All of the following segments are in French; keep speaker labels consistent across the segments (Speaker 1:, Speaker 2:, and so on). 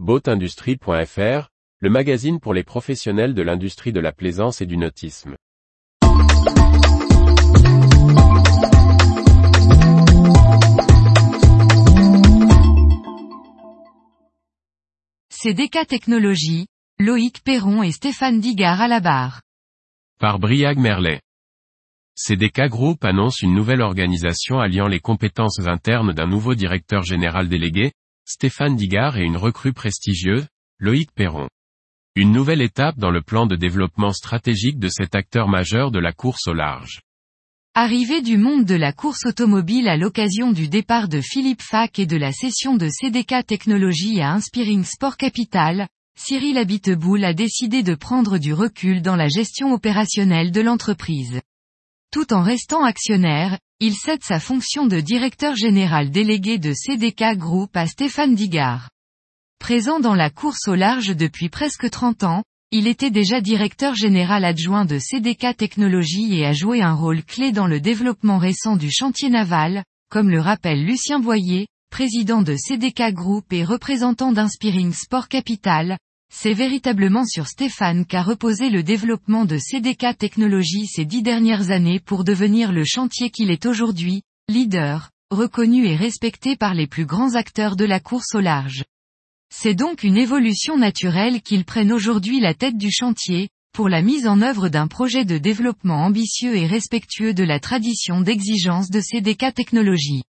Speaker 1: Boatindustrie.fr, le magazine pour les professionnels de l'industrie de la plaisance et du nautisme.
Speaker 2: CDK Technologies, Loïc Perron et Stéphane Digard à la barre.
Speaker 1: Par Briag Merlet. CDK Group annonce une nouvelle organisation alliant les compétences internes d'un nouveau directeur général délégué, Stéphane Digard et une recrue prestigieuse, Loïc Perron. Une nouvelle étape dans le plan de développement stratégique de cet acteur majeur de la course au large.
Speaker 2: Arrivé du monde de la course automobile à l'occasion du départ de Philippe Fac et de la cession de CDK Technologies à Inspiring Sport Capital, Cyril Abiteboul a décidé de prendre du recul dans la gestion opérationnelle de l'entreprise. Tout en restant actionnaire, il cède sa fonction de directeur général délégué de CDK Group à Stéphane Digard. Présent dans la course au large depuis presque 30 ans, il était déjà directeur général adjoint de CDK Technologies et a joué un rôle clé dans le développement récent du chantier naval, comme le rappelle Lucien Boyer, président de CDK Group et représentant d'Inspiring Sport Capital, c'est véritablement sur Stéphane qu'a reposé le développement de CDK Technologies ces dix dernières années pour devenir le chantier qu'il est aujourd'hui, leader, reconnu et respecté par les plus grands acteurs de la course au large. C'est donc une évolution naturelle qu'il prenne aujourd'hui la tête du chantier, pour la mise en œuvre d'un projet de développement ambitieux et respectueux de la tradition d'exigence de CDK Technologies.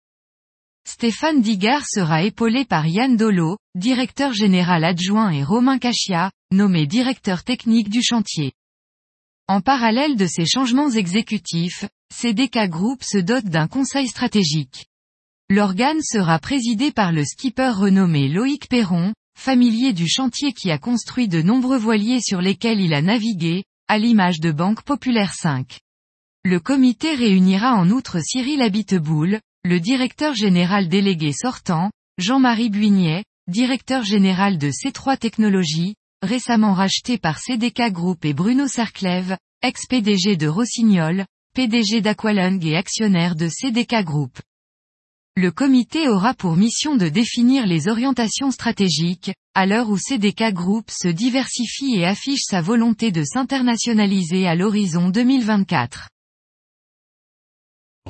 Speaker 2: Stéphane Digard sera épaulé par Yann Dolo, directeur général adjoint et Romain Cachia, nommé directeur technique du chantier. En parallèle de ces changements exécutifs, CDK Group se dote d'un conseil stratégique. L'organe sera présidé par le skipper renommé Loïc Perron, familier du chantier qui a construit de nombreux voiliers sur lesquels il a navigué, à l'image de Banque Populaire 5. Le comité réunira en outre Cyril Abiteboul, le directeur général délégué sortant, Jean-Marie Buignet, directeur général de C3 Technologies, récemment racheté par CDK Group et Bruno Serclève, ex-PDG de Rossignol, PDG d'Aqualung et actionnaire de CDK Group. Le comité aura pour mission de définir les orientations stratégiques, à l'heure où CDK Group se diversifie et affiche sa volonté de s'internationaliser à l'horizon 2024.